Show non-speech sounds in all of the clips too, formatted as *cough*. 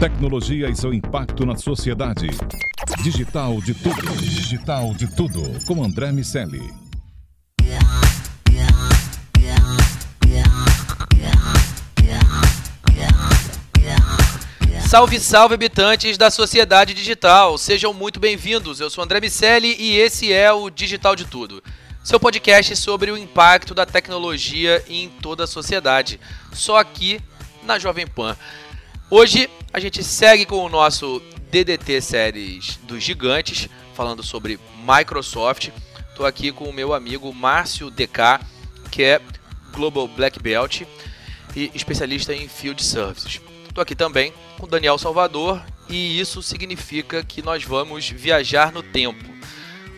Tecnologia e seu impacto na sociedade. Digital de tudo. Digital de tudo. Com André Miceli. Salve, salve, habitantes da sociedade digital. Sejam muito bem-vindos. Eu sou André Miceli e esse é o Digital de Tudo. Seu podcast sobre o impacto da tecnologia em toda a sociedade. Só aqui na Jovem Pan. Hoje a gente segue com o nosso DDT Séries dos Gigantes, falando sobre Microsoft. Estou aqui com o meu amigo Márcio DK, que é Global Black Belt e especialista em Field Services. Estou aqui também com Daniel Salvador e isso significa que nós vamos viajar no tempo.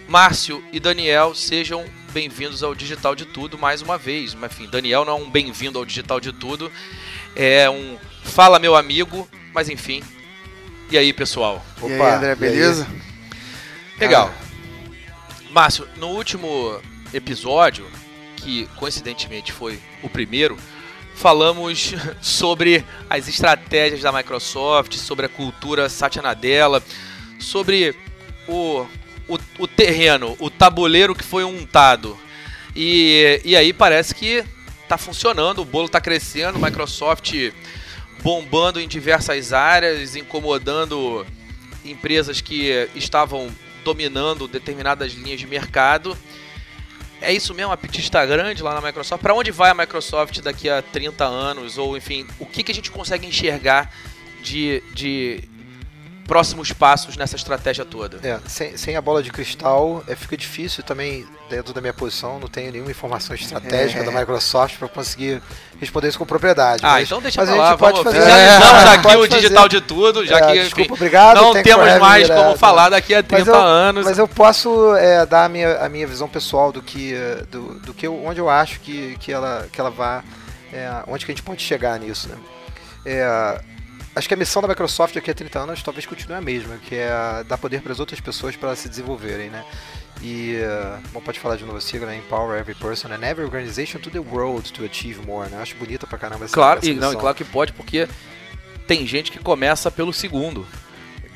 Márcio e Daniel, sejam bem-vindos ao Digital de Tudo mais uma vez. Mas, enfim, Daniel não é um bem-vindo ao Digital de Tudo, é um fala meu amigo, mas enfim. E aí, pessoal? Opa, e aí, André, beleza? Legal. Márcio, no último episódio, que coincidentemente foi o primeiro, falamos *laughs* sobre as estratégias da Microsoft, sobre a cultura Satya Nadella, sobre o, o, o terreno, o tabuleiro que foi untado. E, e aí parece que está funcionando, o bolo está crescendo, Microsoft bombando em diversas áreas, incomodando empresas que estavam dominando determinadas linhas de mercado. É isso mesmo, a apetite está grande lá na Microsoft. Para onde vai a Microsoft daqui a 30 anos? Ou, enfim, o que, que a gente consegue enxergar de, de próximos passos nessa estratégia toda? É, sem, sem a bola de cristal, é, fica difícil também, dentro da minha posição, não tenho nenhuma informação estratégica é. da Microsoft para conseguir responder isso com propriedade. Ah, mas, então deixa mas pra a lá, gente pode fazer. Finalizamos É, aqui o digital fazer. de tudo, já É, que desculpa, enfim, obrigado, não temos mais como né? falar daqui a 30 mas eu, anos. Mas eu posso é, dar a minha, a minha visão pessoal do que, do, do que eu, onde eu acho que, que, ela, que ela vai, é, onde que a gente pode chegar nisso, né? É, acho que a missão da Microsoft daqui a 30 anos talvez continue a mesma, que é dar poder para as outras pessoas para se desenvolverem, né? E, uh, bom, pode falar de novo a sigla, né? Empower every person and every organization to the world to achieve more, né? Acho bonita pra caramba essa, Claro, essa e, não, e claro que pode, porque tem gente que começa pelo segundo.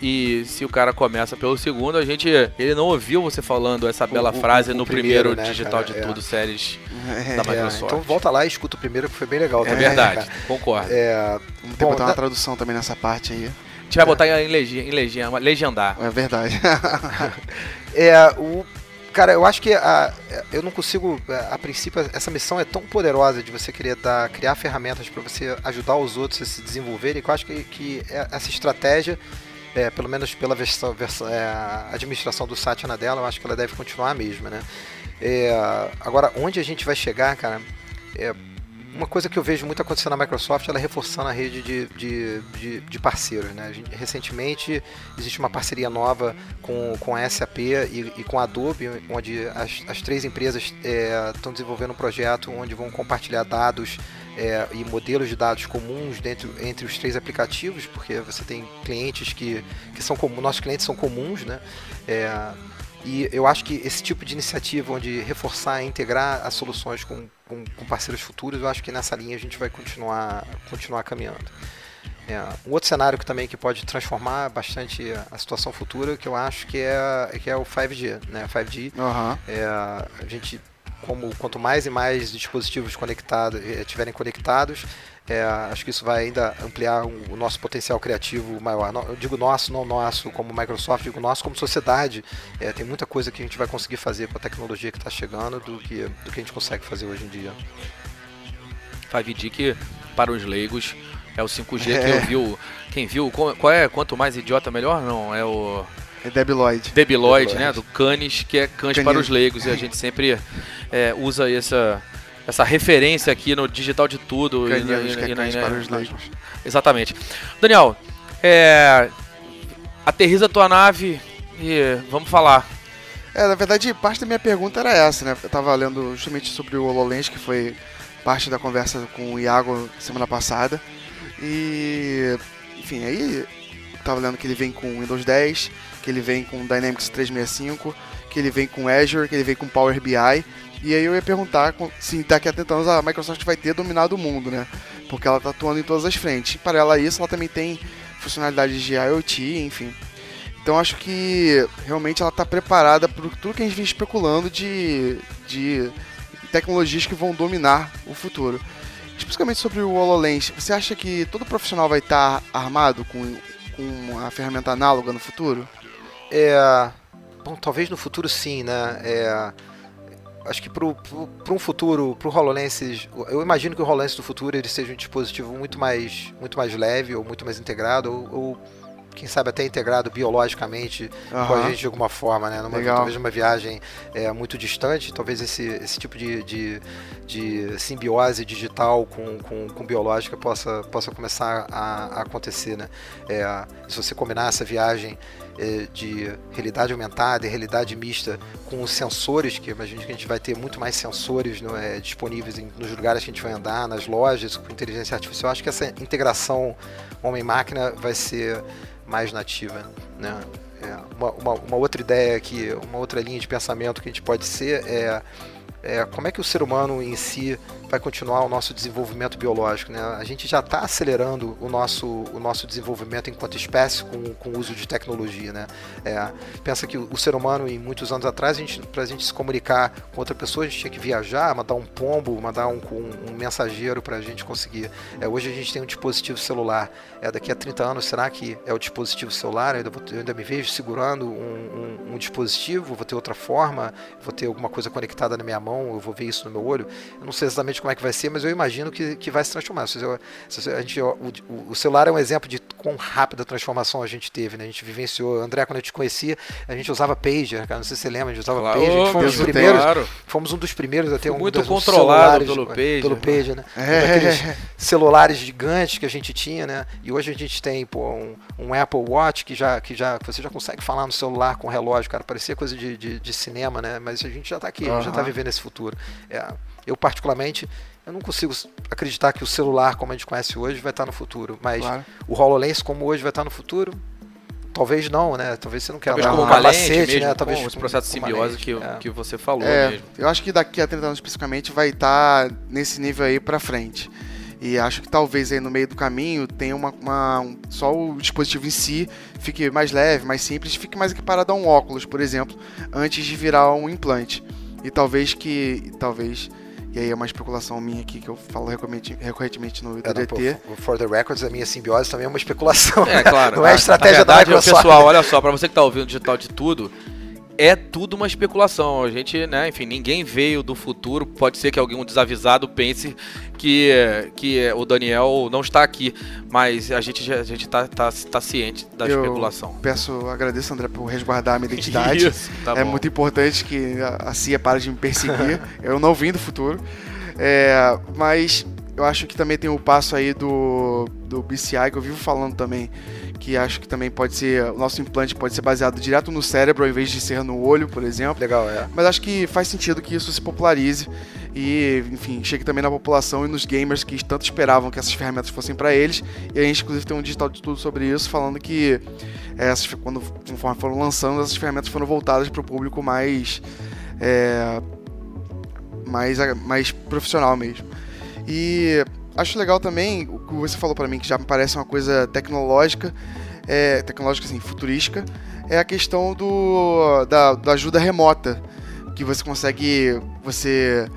E se o cara começa pelo segundo, a gente. Ele não ouviu você falando essa bela o- frase o no primeiro, primeiro, né, digital cara, de é. tudo, séries É, *laughs* da É, Microsoft. então volta lá e escuta o primeiro, que foi bem legal É também. né, verdade, concordo. É, Vamos ter que bom, botar uma da- tradução também nessa parte aí. A gente vai botar em legenda, em legenda, legendar. É verdade. *laughs* É, o. Cara, eu acho que a, eu não consigo. A princípio, essa missão é tão poderosa de você querer dar, criar ferramentas para você ajudar os outros a se desenvolverem, que eu acho que, que é- essa estratégia, é, pelo menos pela versão, versão- é, administração do Satya Nadella, eu acho que ela deve continuar a mesma, né? É, agora, onde a gente vai chegar, cara? É, uma coisa que eu vejo muito acontecendo na Microsoft ela é reforçando a rede de, de, de, de parceiros. Né? Recentemente existe uma parceria nova com, com a SAP e, e com a Adobe, onde as, as três empresas estão desenvolvendo um projeto onde vão compartilhar dados é, e modelos de dados comuns dentro, entre os três aplicativos, porque você tem clientes que, que são comuns, nossos clientes são comuns, né? É, e eu acho que esse tipo de iniciativa, onde reforçar e integrar as soluções com, com, com parceiros futuros, eu acho que nessa linha a gente vai continuar, continuar caminhando. É, um outro cenário que também que pode transformar bastante a situação futura, que eu acho que é, que é o 5G. Né? 5G Aham. é, a gente, como, quanto mais e mais dispositivos conectados, eh, tiverem conectados, é, acho que isso vai ainda ampliar o, nosso potencial criativo maior. Eu digo nosso, não nosso como Microsoft, digo nosso como sociedade. É, tem muita coisa que a gente vai conseguir fazer com a tecnologia que está chegando do que, do que a gente consegue fazer hoje em dia. 5G que, para os leigos, é o 5G que É. eu vi. Quem viu, qual é? Quanto mais idiota, melhor? Não, é o É. Debiloid, Debiloid. né? Do Canis, que é Cães Canis. para os leigos. E a gente sempre é, usa essa, essa referência aqui no digital de tudo. Caninos, e na- que é cães para os leigos. Exatamente. Daniel, É, aterriza tua nave e vamos falar. É, na verdade, parte da minha pergunta era essa, né? Eu tava lendo justamente sobre o HoloLens, que foi parte da conversa com o Iago semana passada. E, enfim, aí eu tava lendo que ele vem com Windows 10, que ele vem com Dynamics 365, que ele vem com Azure, que ele vem com Power BI. E aí eu ia perguntar se daqui a 30 anos a Microsoft vai ter dominado o mundo, né? Porque ela tá atuando em todas as frentes. Para ela isso, ela também tem funcionalidades de IoT, enfim. Então acho que realmente ela está preparada para tudo que a gente vem especulando de, de tecnologias que vão dominar o futuro. Especificamente sobre o HoloLens, você acha que todo profissional vai estar tá armado com, com a ferramenta análoga no futuro? É, bom, talvez no futuro sim, né? É, acho que para um futuro, para o HoloLens, eu imagino que o HoloLens do futuro ele seja um dispositivo muito mais, muito mais leve ou muito mais integrado ou, ou quem sabe até integrado biologicamente uhum. com a gente de alguma forma, né? Numa, talvez uma viagem é, muito distante, talvez esse, esse tipo de, de, de simbiose digital com, com, com, biológica possa, possa começar a, a acontecer, né? É, se você combinar essa viagem de realidade aumentada e realidade mista com os sensores, que imagino que a gente vai ter muito mais sensores no, é, disponíveis em, nos lugares que a gente vai andar, nas lojas, com inteligência artificial, acho que essa integração homem-máquina vai ser mais nativa. Né? É, uma, uma, uma, outra ideia aqui, uma outra linha de pensamento que a gente pode ser é é, como é que o ser humano em si vai continuar o nosso desenvolvimento biológico. Né? A gente já está acelerando o nosso, o nosso desenvolvimento enquanto espécie com, com o uso de tecnologia. Né? É, pensa que o, ser humano, em muitos anos atrás, para a gente se comunicar com outra pessoa, a gente tinha que viajar, mandar um pombo, mandar um, um, um mensageiro para a gente conseguir. É, hoje a gente tem um dispositivo celular. É, daqui a 30 anos, será que é o dispositivo celular? Eu ainda, vou, eu ainda me vejo segurando um, um, um dispositivo, vou ter outra forma, vou ter alguma coisa conectada na minha mão mão, eu vou ver isso no meu olho. Eu não sei exatamente como é que vai ser, mas eu imagino que, que vai se transformar. Se eu, se a gente, o, o, celular é um exemplo de quão rápida transformação a gente teve, né? A gente vivenciou. André, quando eu te conhecia, a gente usava pager, cara. Não sei se você lembra, a gente usava claro, pager. Fomos, os primeiros, claro. fomos um dos primeiros a ter um muito controlado pelo pager. Pelo pager, né? É. celulares gigantes que a gente tinha, né? E hoje a gente tem pô, um, um, Apple Watch que já, que já você já consegue falar no celular com relógio, cara. Parecia coisa de, de, de cinema, né? Mas a gente já está aqui, uhum. já está vivendo esse futuro. É, eu, particularmente, eu não consigo acreditar que o celular, como a gente conhece hoje, vai estar no futuro. Mas claro. o HoloLens, como hoje, vai estar no futuro, talvez não, né? Talvez você não queira Talvez como lente mesmo, né? Talvez com esse processo de simbiose que, é. que você falou é, mesmo. Eu acho que daqui a 30 anos, especificamente, vai estar nesse nível aí para frente. E acho que talvez aí no meio do caminho tenha uma, uma um, só o dispositivo em si fique mais leve, mais simples, fique mais equiparado a um óculos, por exemplo, antes de virar um implante. E talvez que. Talvez. E aí é uma especulação minha aqui que eu falo recorrentemente no DDT. É, for the records, a minha simbiose também é uma especulação. É, claro. *laughs* Não é estratégia verdade, da Microsoft. Pessoal, olha só, para você que está ouvindo digital de tudo, é tudo uma especulação. A gente, né, enfim, ninguém veio do futuro. Pode ser que algum desavisado pense que, que o Daniel não está aqui, mas a gente a gente tá, tá, tá ciente da Eu especulação. Peço, agradeço André por resguardar a minha identidade. *laughs* Isso, tá é bom. muito importante que a CIA pare de me perseguir. *laughs* Eu não vim do futuro. É, mas eu acho que também tem o passo aí do, do BCI, que eu vivo falando também, que acho que também pode ser, o nosso implante pode ser baseado direto no cérebro ao invés de ser no olho, por exemplo. Legal, é. Mas acho que faz sentido que isso se popularize e, enfim, chegue também na população e nos gamers que tanto esperavam que essas ferramentas fossem para eles. E a gente, inclusive, tem um digital de tudo sobre isso, falando que essas, quando conforme foram lançando, essas ferramentas foram voltadas para o público mais, é, mais, mais profissional mesmo. E acho legal também o que você falou para mim, que já me parece uma coisa tecnológica, é, tecnológica assim, futurística, é a questão do, da, da ajuda remota, que você consegue você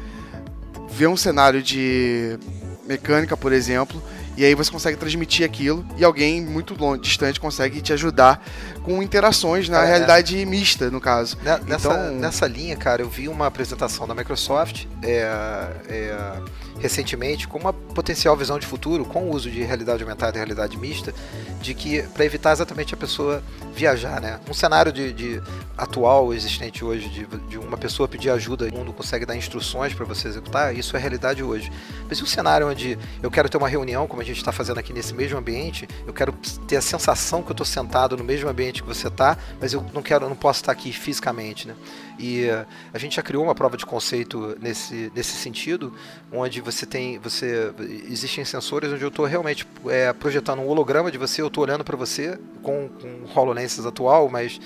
ver um cenário de mecânica, por exemplo, e aí você consegue transmitir aquilo e alguém muito longe, distante consegue te ajudar com interações na é, realidade é. mista, no caso. Nessa, então... nessa linha, cara, eu vi uma apresentação da Microsoft é, é recentemente com uma potencial visão de futuro, com o uso de realidade aumentada e realidade mista, de que para evitar exatamente a pessoa viajar, né? Um cenário de, de atual existente hoje de, de, uma pessoa pedir ajuda, o mundo consegue dar instruções para você executar, isso é realidade hoje. Mas e um cenário onde eu quero ter uma reunião, como a gente está fazendo aqui nesse mesmo ambiente, eu quero ter a sensação que eu estou sentado no mesmo ambiente que você está, mas eu não quero, não posso estar aqui fisicamente, né? E uh, a gente já criou uma prova de conceito nesse, nesse sentido, onde você tem, você existem sensores onde eu estou realmente é, projetando um holograma de você, eu estou olhando para você com, com o HoloLens atual, mas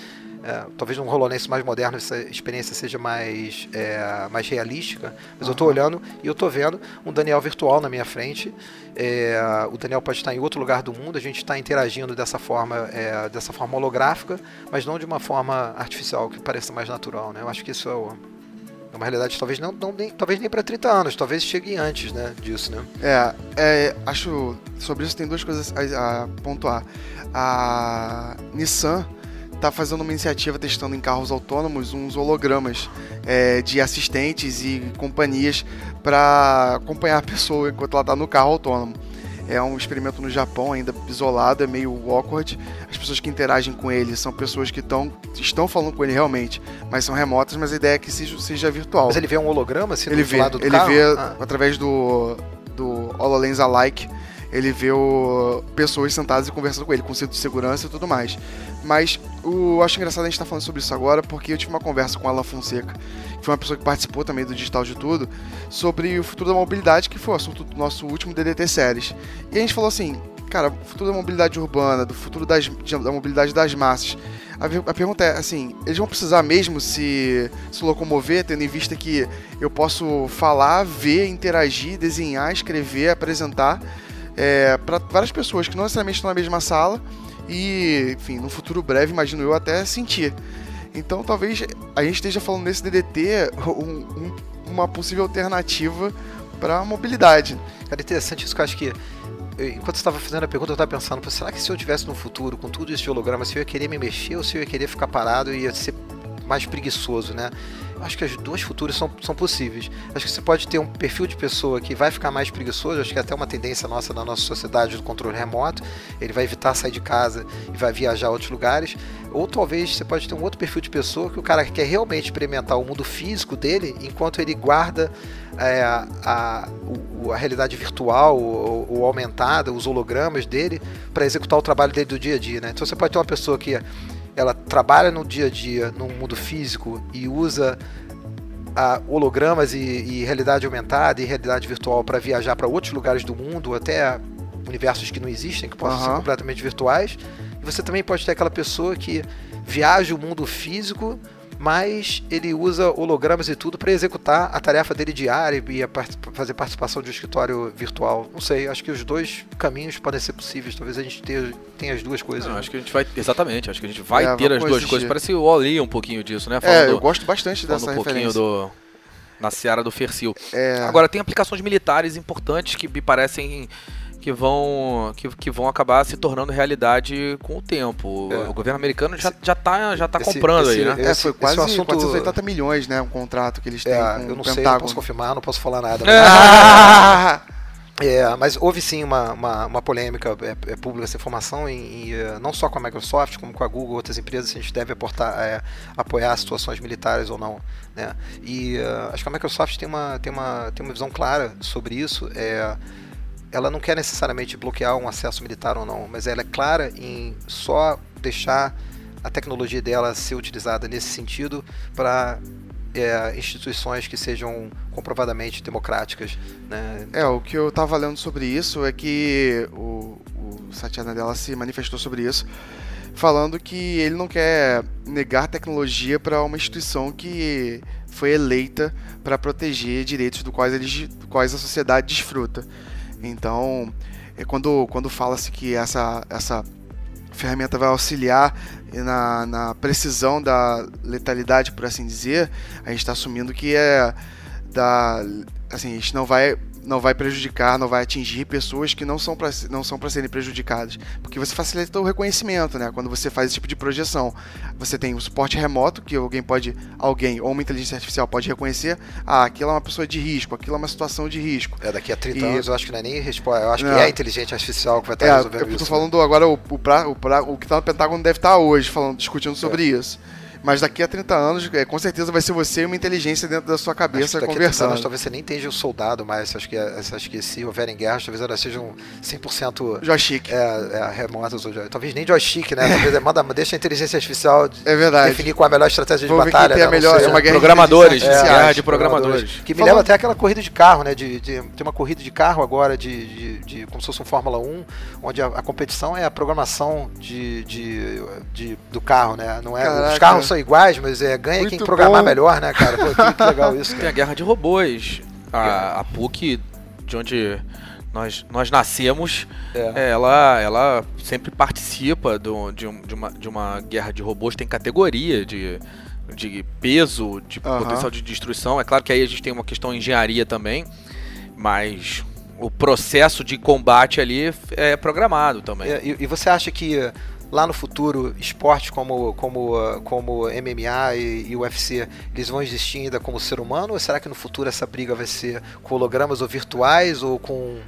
é, talvez num HoloLens mais moderno essa experiência seja mais, é, mais realística, mas uhum. eu estou olhando e eu estou vendo um Daniel virtual na minha frente. É, o Daniel pode estar em outro lugar do mundo, a gente está interagindo dessa forma, é, dessa forma holográfica, mas não de uma forma artificial que pareça mais natural. Né? Eu acho que isso é, o, é uma realidade talvez não, não nem, talvez nem para 30 anos, talvez chegue antes né, disso. Né? É, é, acho sobre isso tem duas coisas a, a pontuar. A Nissan está fazendo uma iniciativa testando em carros autônomos uns hologramas é, de assistentes e companhias para acompanhar a pessoa enquanto ela está no carro autônomo. É um experimento no Japão, ainda isolado, é meio awkward. As pessoas que interagem com ele são pessoas que tão, estão falando com ele realmente, mas são remotas, mas a ideia é que seja, seja virtual. Mas ele vê um holograma assim ele vê, lado do ele carro? vê ah. através do, do HoloLens Alike ele vê o, pessoas sentadas e conversando com ele, com cinto de segurança e tudo mais. Mas o, eu acho engraçado a gente estar tá falando sobre isso agora, porque eu tive uma conversa com a Alan Fonseca, que foi uma pessoa que participou também do Digital de Tudo, sobre o futuro da mobilidade, que foi o assunto do nosso último DDT Séries. E a gente falou assim, cara, o futuro da mobilidade urbana, do futuro das, da mobilidade das massas. A, a, pergunta é, assim, eles vão precisar mesmo se, se locomover, tendo em vista que eu posso falar, ver, interagir, desenhar, escrever, apresentar é, para várias pessoas que não necessariamente estão na mesma sala e, enfim, no futuro breve, imagino eu, até sentir. Então talvez a gente esteja falando nesse DDT um, um, uma possível alternativa para mobilidade. Cara, interessante isso que eu acho que enquanto você estava fazendo a pergunta, eu estava pensando, será que se eu tivesse no futuro, com tudo isso de holograma, se eu ia querer me mexer ou se eu ia querer ficar parado e ia ser mais preguiçoso, né? acho que as duas futuras são, são possíveis. Acho que você pode ter um perfil de pessoa que vai ficar mais preguiçoso, acho que é até uma tendência nossa na nossa sociedade do controle remoto, ele vai evitar sair de casa e vai viajar a outros lugares. Ou talvez você pode ter um outro perfil de pessoa que o cara quer realmente experimentar o mundo físico dele enquanto ele guarda é, a, a, a, realidade virtual ou, ou, aumentada, os hologramas dele, para executar o trabalho dele do dia a dia. Né? Então você pode ter uma pessoa que ela trabalha no dia a dia, no mundo físico e usa a hologramas e, e realidade aumentada e realidade virtual para viajar para outros lugares do mundo, até universos que não existem, que possam uhum. ser completamente virtuais. E você também pode ter aquela pessoa que viaja o mundo físico mas ele usa hologramas e tudo para executar a tarefa dele diária e fazer participação de um escritório virtual. Não sei, acho que os dois caminhos podem ser possíveis. Talvez a gente tenha, tenha as duas coisas. Não, acho que a gente vai. Exatamente, acho que a gente vai é, ter as duas coisas. Parece o Oli um pouquinho disso, né? Falando, é, eu gosto bastante dessa um pouquinho do na seara do Fercil. É... Agora, tem aplicações militares importantes que me parecem que vão, que, que vão acabar se tornando realidade com o tempo. É. O governo americano já, já tá, já tá esse, comprando esse, aí, né? É, foi quase esse assunto... 480 milhões, né? Um contrato que eles têm é, com eu não sei, Pentágono. não posso confirmar, não posso falar nada. Mas... *laughs* É, mas houve sim uma, uma, uma polêmica é, é, pública essa informação, e, e, é, não só com a Microsoft, como com a Google, outras empresas, se a gente deve aportar, é, apoiar situações militares ou não. Né? E uh, acho que a Microsoft tem uma, tem, uma, tem uma visão clara sobre isso. É, ela não quer necessariamente bloquear um acesso militar ou não, mas ela é clara em só deixar a tecnologia dela ser utilizada nesse sentido para é, instituições que sejam comprovadamente democráticas. Né? É, o que eu estava lendo sobre isso é que o, o Satya Nadella se manifestou sobre isso, falando que ele não quer negar tecnologia para uma instituição que foi eleita para proteger direitos do quais, eles, do quais a sociedade desfruta. Então, é quando, quando fala-se que essa, essa ferramenta vai auxiliar na, na precisão da letalidade, por assim dizer, a gente está assumindo que é da. Assim, a gente não vai não vai prejudicar, não vai atingir pessoas que não são para não são para serem prejudicadas, porque você facilita o reconhecimento, né? Quando você faz esse tipo de projeção, você tem o suporte remoto que alguém pode, alguém ou uma inteligência artificial pode reconhecer, ah, aquilo é uma pessoa de risco, aquilo é uma situação de risco. É, daqui a 30 E- anos eu acho que não é nem resposta, eu acho Não. que é a inteligência artificial que vai estar É, resolvendo eu tô isso. né? falando agora o, o, pra- o, pra- o que tá no Pentágono deve estar hoje falando, discutindo sobre isso. Mas daqui a 30 anos, é, com certeza vai ser você e uma inteligência dentro da sua Acho que cabeça daqui a 30 conversando. anos talvez você nem esteja o soldado mais. Acho que, acho que se houverem guerras, talvez elas sejam 100% Joystick. é, é, remotas. Ou, talvez nem joystick, né? Talvez *laughs* é, manda, deixa a inteligência artificial de- É verdade. definir qual é a melhor estratégia de ver quem batalha. né? Melhor- sei, é uma guerra de Programadores, inteligência guerra artificiais. de programadores. Que me Falando- leva até aquela corrida de carro, né? De, de- tem uma corrida de carro agora, de, de, de- como se fosse um Fórmula 1, onde a, a competição é a programação de, de, de- do carro, né? Não é, Caraca. os carros são iguais, mas é, ganha quem Muito programar bom. melhor, né, cara? Pô, que, que legal *laughs* isso, Tem a cara. guerra de robôs. A, a PUC, de onde nós, nós nascemos, É. ela, ela sempre participa do- de, um- de uma, de uma guerra de robôs, tem categoria de, de peso, de Aham. potencial de destruição. É claro que aí a gente tem uma questão de engenharia também, mas o processo de combate ali é programado também. É, e, e você acha que lá no futuro esportes como, como, ah, como MMA e, e UFC eles vão existir ainda como ser humano? Ou será que no futuro essa briga vai ser com hologramas ou virtuais ou com,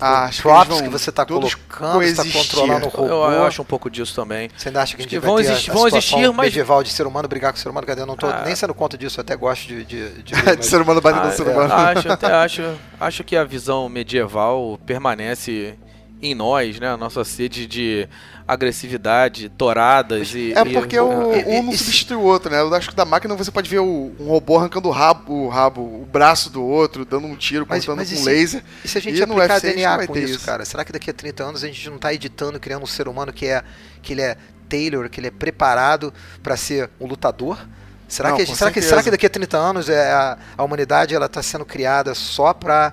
Ah, acho que props que, vão você está todos colocando, você está coexistir. controlando o Eu, robô? eu acho um pouco disso também. Você ainda acha que a que vai vão ter existir- a vão situação existir, mas- medieval de ser humano brigar com ser humano? Cadê? Eu não tô Ah. nem sendo conta disso, eu até gosto de, de, de *laughs* ver, de mas- ser humano batendo Ah, ser é. humano. Acho, até acho, acho que a visão medieval permanece em nós, né? A nossa sede de agressividade, touradas e. É e- porque o, e- um não substitui o outro, né? Eu acho que da máquina você pode ver o, um robô arrancando o rabo, o rabo, o braço do outro, dando um tiro, Mas- cortando mas e com se- laser. E se a gente E no aplicar UFC a DNA vai com isso, isso. cara? Será que daqui a 30 anos a gente não tá editando, criando um ser humano que é que ele é tailor, que ele é preparado para ser um lutador? Será, Não, que, a será, que, será que daqui a 30 anos é a, a humanidade ela está sendo criada só para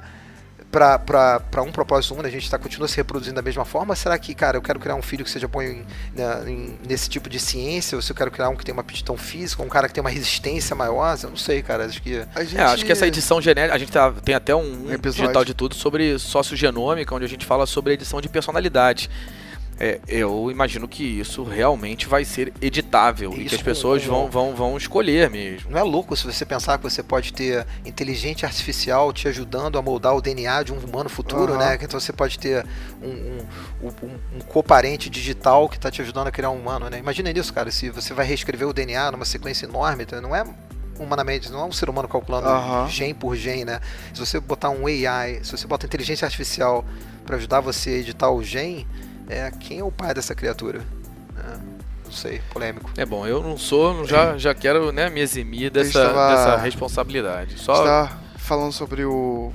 para um propósito único, a gente tá, continua se reproduzindo da mesma forma? Será que, cara, eu quero criar um filho que seja bom em, na- em- nesse tipo de ciência? Ou se eu quero criar um que tem uma aptidão física, um cara que tem uma resistência maior? Eu não sei, cara. Acho que. A gente... É, acho que essa edição genética. A gente tá- tem até um, Um episódio. digital de tudo sobre sociogenômica, onde a gente fala sobre a edição de personalidade. É, eu imagino que isso realmente vai ser editável e Isso que as pessoas com- vão, vão, vão escolher mesmo. Não é louco se você pensar que você pode ter inteligência artificial te ajudando a moldar o DNA de um humano futuro, Aham. né? Então você pode ter um, um, um, um coparente digital que está te ajudando a criar um humano, né? Imagina isso, cara, se você vai reescrever o DNA numa sequência enorme, então não é humanamente, não é um ser humano calculando Aham. gene por gene, né? Se você botar um AI, se você bota inteligência artificial para ajudar você a editar o gene, é, quem é o pai dessa criatura? É, não sei, polêmico. É bom, eu não sou, já, já quero né, me eximir dessa, tava- dessa responsabilidade. Só gente tá falando sobre o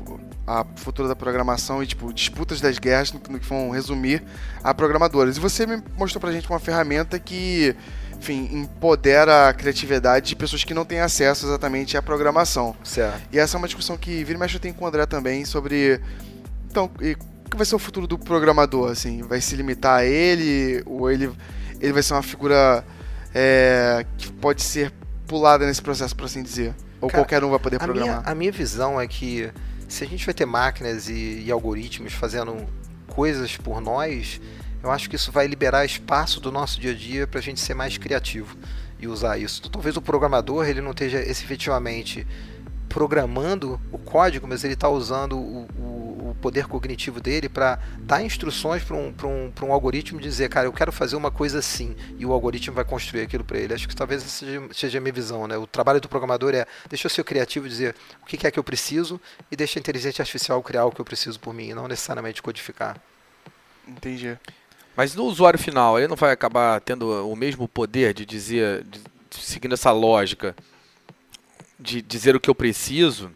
a futuro da programação e tipo disputas das guerras no, que vão resumir a programadores. E você me mostrou pra gente uma ferramenta que, enfim, empodera a criatividade de pessoas que não têm acesso exatamente à programação. Certo. E essa é uma discussão que vira e mexe eu tenho com o André também sobre então, e que vai ser o futuro do programador assim? Vai se limitar a ele ou ele ele vai ser uma figura é, que pode ser pulada nesse processo, por assim dizer? Ou Cara, qualquer um vai poder A programar? minha, a minha visão é que se a gente vai ter máquinas e, e algoritmos fazendo coisas por nós, eu acho que isso vai liberar espaço do nosso dia a dia para a gente ser mais criativo e usar isso. Talvez o programador ele não esteja efetivamente programando o código, mas ele está usando o- o poder cognitivo dele para dar instruções para um, pra um, pra um algoritmo e dizer, cara, eu quero fazer uma coisa assim, e o algoritmo vai construir aquilo para ele. Acho que talvez essa seja, seja a minha visão. Né? O trabalho do programador é deixa eu ser criativo e dizer o que que é que eu preciso e deixa a inteligência artificial criar o que eu preciso por mim, e não necessariamente codificar. Entendi. Mas no usuário final, ele não vai acabar tendo o mesmo poder de dizer, de- seguindo essa lógica, de dizer o que eu preciso?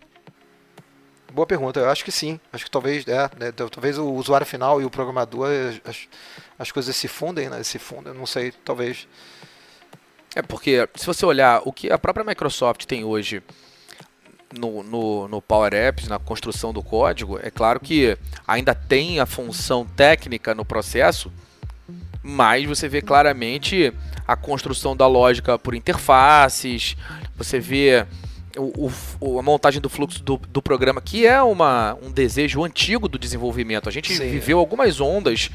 Boa pergunta, eu acho que sim. Acho que talvez, é, né, talvez o usuário final e o programador, as, as coisas se fundem, né? Se fundem, não sei, talvez. É porque, se você olhar o que a própria Microsoft tem hoje no, no, no Power Apps, na construção do código, é claro que ainda tem a função técnica no processo, mas você vê claramente a construção da lógica por interfaces, você vê o, o, a montagem do fluxo do, do programa, que é uma, um desejo antigo do desenvolvimento. A gente Sim. viveu algumas ondas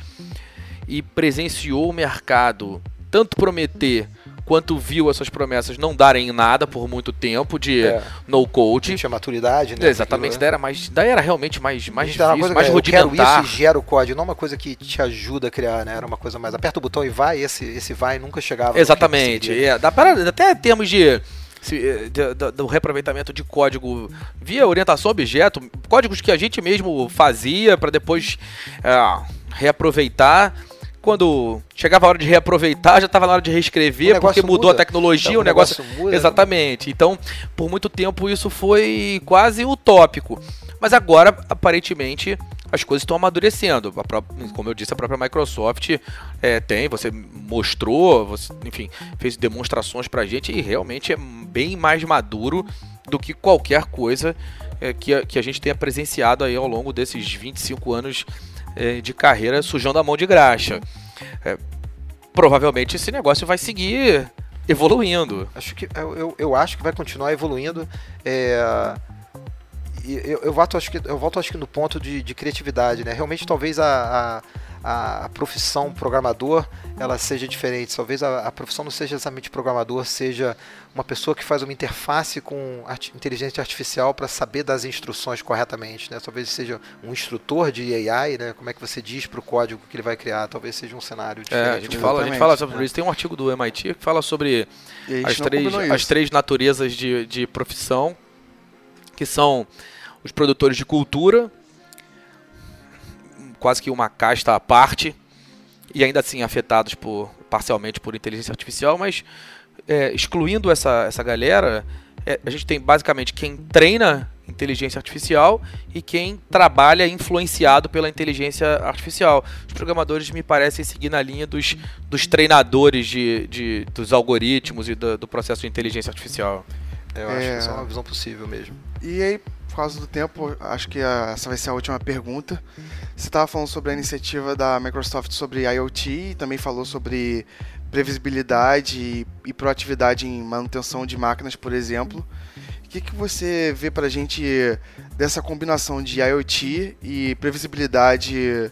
e presenciou o mercado tanto prometer quanto viu essas promessas não darem em nada por muito tempo de É. no code. Tinha maturidade, né? Exatamente, daí era mais, daí era realmente mais, mais uma difícil, coisa mais que eu quero rudimentar. isso e gera o código, não uma coisa que te ajuda a criar, né? Era uma coisa mais aperta o botão e vai, esse, esse vai nunca chegava. Exatamente. É, dá para até termos de, se, eh, de- do, do reaproveitamento de código via orientação a objeto, códigos que a gente mesmo fazia para depois é, reaproveitar. Quando chegava a hora de reaproveitar, já estava na hora de reescrever, negócio porque mudou muda. a tecnologia, Então, o negócio. muda. Exatamente. Então, por muito tempo isso foi quase utópico. Mas agora, aparentemente, as coisas estão amadurecendo. A pró- como eu disse, a própria Microsoft é, tem, você mostrou, você, enfim, fez demonstrações pra gente e realmente é bem mais maduro do que qualquer coisa é, que, a, que a gente tenha presenciado aí ao longo desses 25 anos é, de carreira sujando a mão de graxa. É, provavelmente esse negócio vai seguir evoluindo. Acho que, eu, eu, acho que vai continuar evoluindo. É, eu, eu, volto, acho que, eu volto acho que no ponto de, de criatividade, né? Realmente talvez a, a, a profissão programador ela seja diferente. Talvez a, a profissão não seja exatamente programador, seja uma pessoa que faz uma interface com arti- inteligência artificial para saber das instruções corretamente, né? Talvez seja um instrutor de AI, né? Como é que você diz para o código que ele vai criar? Talvez seja um cenário É, diferente. a gente fala, a gente fala sobre né? isso. Tem um artigo do MIT que fala sobre as três, as três naturezas de, de profissão, que são os produtores de cultura, quase que uma casta à parte, e ainda assim afetados por, parcialmente por inteligência artificial, mas é, excluindo essa, essa galera, é, a gente tem basicamente quem treina inteligência artificial e quem trabalha influenciado pela inteligência artificial. Os programadores me parecem seguir na linha dos, dos treinadores de, de- dos algoritmos e do, do processo de inteligência artificial. Eu acho que É. essa é uma visão possível mesmo. E aí, por causa do tempo, acho que essa vai ser a última pergunta. Você estava falando sobre a iniciativa da Microsoft sobre IoT e também falou sobre previsibilidade e, e proatividade em manutenção de máquinas, por exemplo. O que, que você vê para a gente dessa combinação de IoT e previsibilidade,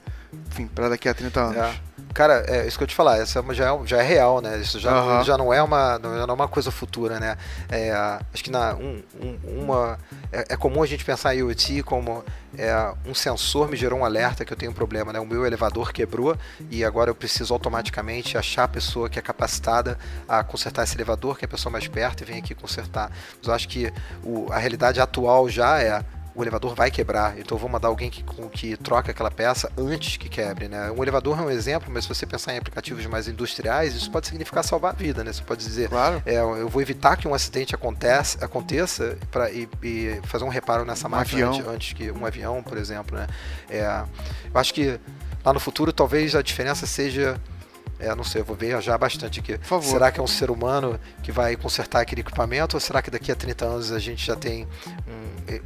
enfim, para daqui a 30 anos? É. Cara, é isso que eu te falar, essa é já é, já é real, né? Isso já, Aham. já não é uma não é uma coisa futura, né? É, acho que na um, um- uma é, é comum a gente pensar em IoT como é, um sensor me gerou um alerta que eu tenho um problema, né? O meu elevador quebrou e agora eu preciso automaticamente achar a pessoa que é capacitada a consertar esse elevador, que é a pessoa mais perto e vem aqui consertar. Mas eu acho que o- a realidade atual já é o elevador vai quebrar, então eu vou mandar alguém que, com- que troque aquela peça antes que quebre, né? Um elevador é um exemplo, mas se você pensar em aplicativos mais industriais, isso pode significar salvar a vida, né? Você pode dizer, Claro. é, eu vou evitar que um acidente acontece, aconteça pra, e, e fazer um reparo nessa Um máquina antes, antes que um avião, por exemplo, né? É, eu acho que lá no futuro talvez a diferença seja é, não sei, eu vou viajar bastante aqui. Será que é um ser humano que vai consertar aquele equipamento ou será que daqui a 30 anos a gente já tem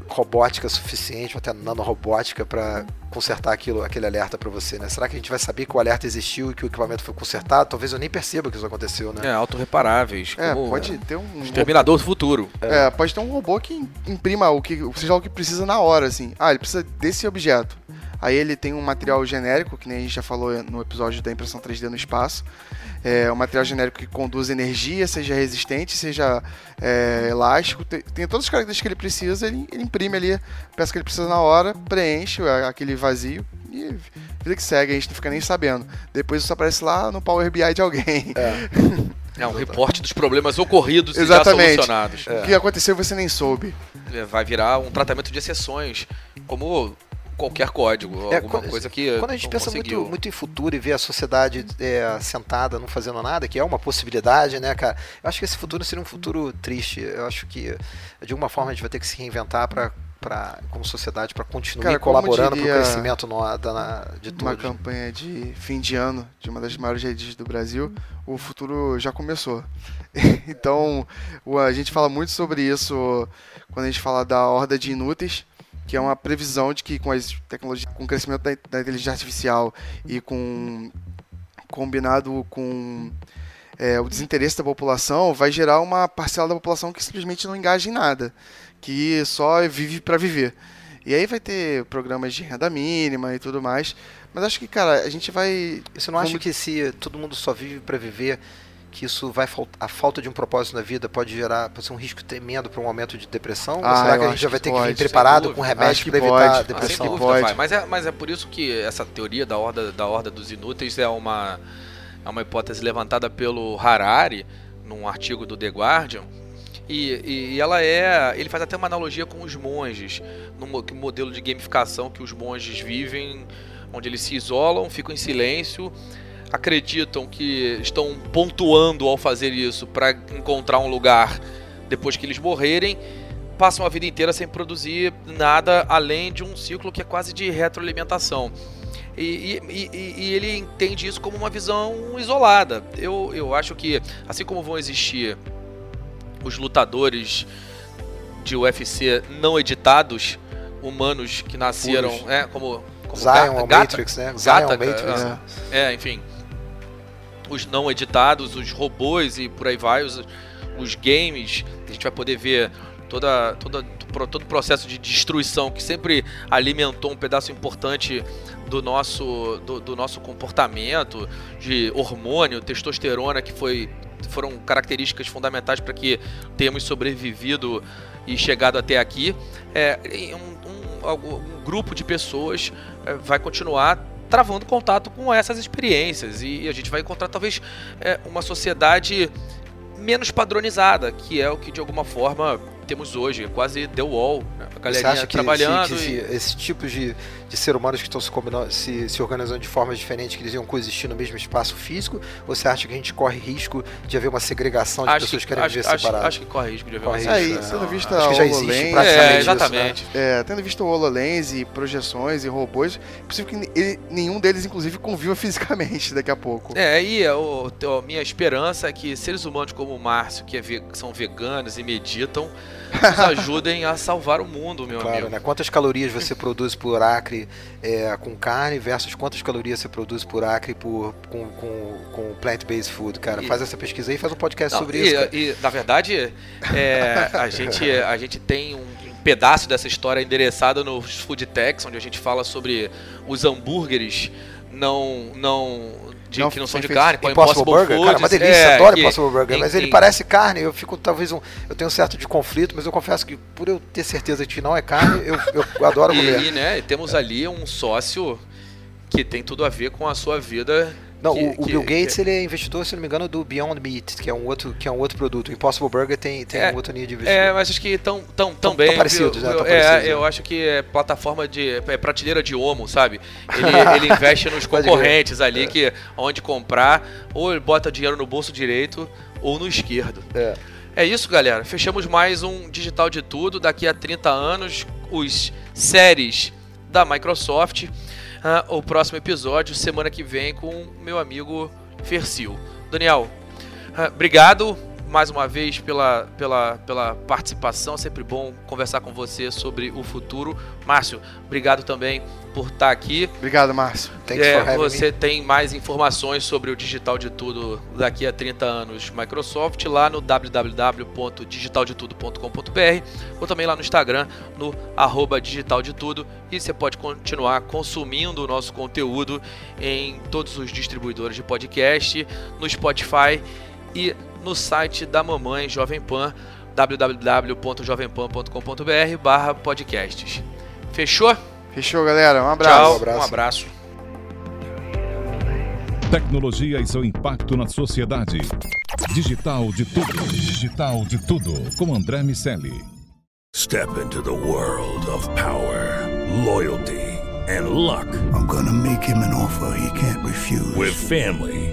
robótica suficiente, ou até nanorobótica para consertar aquilo, aquele alerta para você, né? Será que a gente vai saber que o alerta existiu e que o equipamento foi consertado? Talvez eu nem perceba que isso aconteceu, né? É, autorreparáveis. É, como pode ter um. Exterminador do futuro. É, pode ter um robô que imprima o que, seja o que precisa na hora, assim. Ah, ele precisa desse objeto. Aí ele tem um material genérico, que nem a gente já falou no episódio da impressão 3D no espaço. É um material genérico que conduz energia, seja resistente, seja é, elástico. Tem, tem todas as características que ele precisa, ele, ele imprime ali a peça que ele precisa na hora, preenche aquele vazio e vida que segue, a gente não fica nem sabendo. Depois isso aparece lá no Power BI de alguém. *laughs* É um reporte dos problemas ocorridos e já Exatamente. solucionados. O que aconteceu você nem soube. É, Vai virar um tratamento de exceções, como qualquer código, É, alguma quando- coisa que Quando a gente pensa conseguiu. muito, muito em futuro e vê a sociedade é, sentada, não fazendo nada, que é uma possibilidade, né, cara? Eu acho que esse futuro seria um futuro triste. Eu acho que, de alguma forma, a gente vai ter que se reinventar para pra, como sociedade para continuar Cara, colaborando para o crescimento no, da, na- de uma todos. campanha de fim de ano de uma das maiores redes do Brasil, o futuro já começou. *laughs* então, o- a gente fala muito sobre isso quando a gente fala da horda de inúteis, que é uma previsão de que com as tecnologias, com o crescimento da, da inteligência artificial e com combinado com é, o desinteresse da população, vai gerar uma parcela da população que simplesmente não engaja em nada, que só vive para viver. E aí vai ter programas de renda mínima e tudo mais. Mas acho que, cara, a gente vai. Você não acha Vamos- que se todo mundo só vive para viver, que isso vai a falta de um propósito na vida pode gerar pode ser um risco tremendo para um aumento de depressão? Ou Ah, será que a gente já vai ter que vir preparado com remédio para evitar a Ah, sem depressão? dúvida pode. vai. Mas é, mas é por isso que essa teoria da horda, da horda dos inúteis é uma, é uma hipótese levantada pelo Harari num artigo do The Guardian. E, e- e ela é. Ele faz até uma analogia com os monges, no modelo de gamificação que os monges vivem, onde eles se isolam, ficam em silêncio, acreditam que estão pontuando ao fazer isso para encontrar um lugar depois que eles morrerem passam a vida inteira sem produzir nada além de um ciclo que é quase de retroalimentação. E, e- e- e ele entende isso como uma visão isolada. Eu, eu acho que, assim como vão existir os lutadores de UFC não editados, humanos que nasceram, é, como, como Zion Gata- Matrix, né? Zion Gata, Matrix. é, né? é, enfim. Os não editados, os robôs e por aí vai, os, os games, a gente vai poder ver toda, toda, todo o processo de destruição que sempre alimentou um pedaço importante do nosso, do, do nosso comportamento, de hormônio, testosterona, que foi, foram características fundamentais para que tenhamos sobrevivido e chegado até aqui. É, um, um- um grupo de pessoas é, vai continuar travando contato com essas experiências e a gente vai encontrar talvez é, uma sociedade menos padronizada, que é o que de alguma forma temos hoje, quase The Wall, né? a galerinha que, trabalhando se, que e- se esses tipos de, de ser humanos que estão se, se, se organizando de formas diferentes, que eles iam coexistir no mesmo espaço físico? Ou você acha que a gente corre risco de haver uma segregação de acho pessoas que, que querem acho, viver acho, separadas? acho que corre risco de haver Corre uma risco, Aí, né? tendo visto acho a que já existe HoloLens, praticamente É, isso, né? exatamente. É, tendo visto o HoloLens e projeções e robôs, é possível que ele- nenhum deles, inclusive, conviva *laughs* fisicamente daqui a pouco. É, e a, o- a minha esperança é que seres humanos como o Márcio, que, é ve- que são veganos e meditam, nos ajudem a salvar o mundo, meu Claro, amigo. né? Quantas calorias você produz por acre é, com carne versus quantas calorias você produz por acre por, com, com, com plant-based food, cara? E- Faz essa pesquisa aí e faz um podcast Não, sobre e, isso. cara. e, na verdade, é, a, gente, a gente tem um pedaço dessa história endereçada nos Food Techs, onde a gente fala sobre os hambúrgueres não, não, de- Não que não são de carne, com Impossible Burger, cara, uma Foods, delícia, é, adoro que- Impossible Burger, mas ele parece carne, eu fico talvez um, eu tenho um certo de conflito, mas eu confesso que por eu ter certeza de que não é carne, eu, eu adoro *laughs* comer. E, e, né, temos ali um sócio que tem tudo a ver com a sua vida. Não, que- o, que- Bill Gates que- ele é investidor, se não me engano, do Beyond Meat, que é um outro, que é um outro produto. O Impossible Burger tem, tem É, um outro nível de investimento. É, mas acho que tão, tão, tão, bem. tão parecidos, né? Tão é, parecidos, eu né? acho que é plataforma de. É prateleira de homo, sabe? Ele, *laughs* ele investe nos concorrentes ali, que onde comprar, ou ele bota dinheiro no bolso direito ou no esquerdo. É. É isso, galera. Fechamos mais um Digital de Tudo. Daqui a 30 anos, os séries da Microsoft. Ah, o próximo episódio, semana que vem, com meu amigo Fercil. Daniel, ah, obrigado mais uma vez pela, pela, pela participação. Sempre bom conversar com você sobre o futuro. Márcio, obrigado também por estar aqui. Obrigado, Márcio. Thanks É, você me. tem mais informações sobre o digital de tudo daqui a 30 anos Microsoft lá no www.digitaldetudo.com.br ou também lá no Instagram no arroba digital de tudo e você pode continuar consumindo o nosso conteúdo em todos os distribuidores de podcast, no Spotify e no site da mamãe Jovem Pan www.jovempan.com.br barra podcasts. Fechou? Fechou, galera. Um abraço. Tchau, abraço. um abraço. Tecnologia e seu impacto na sociedade. Digital de tudo. Digital de tudo. Com André Miceli. Step into the world of power, loyalty, and luck. I'm gonna make him an offer he can't refuse. With family,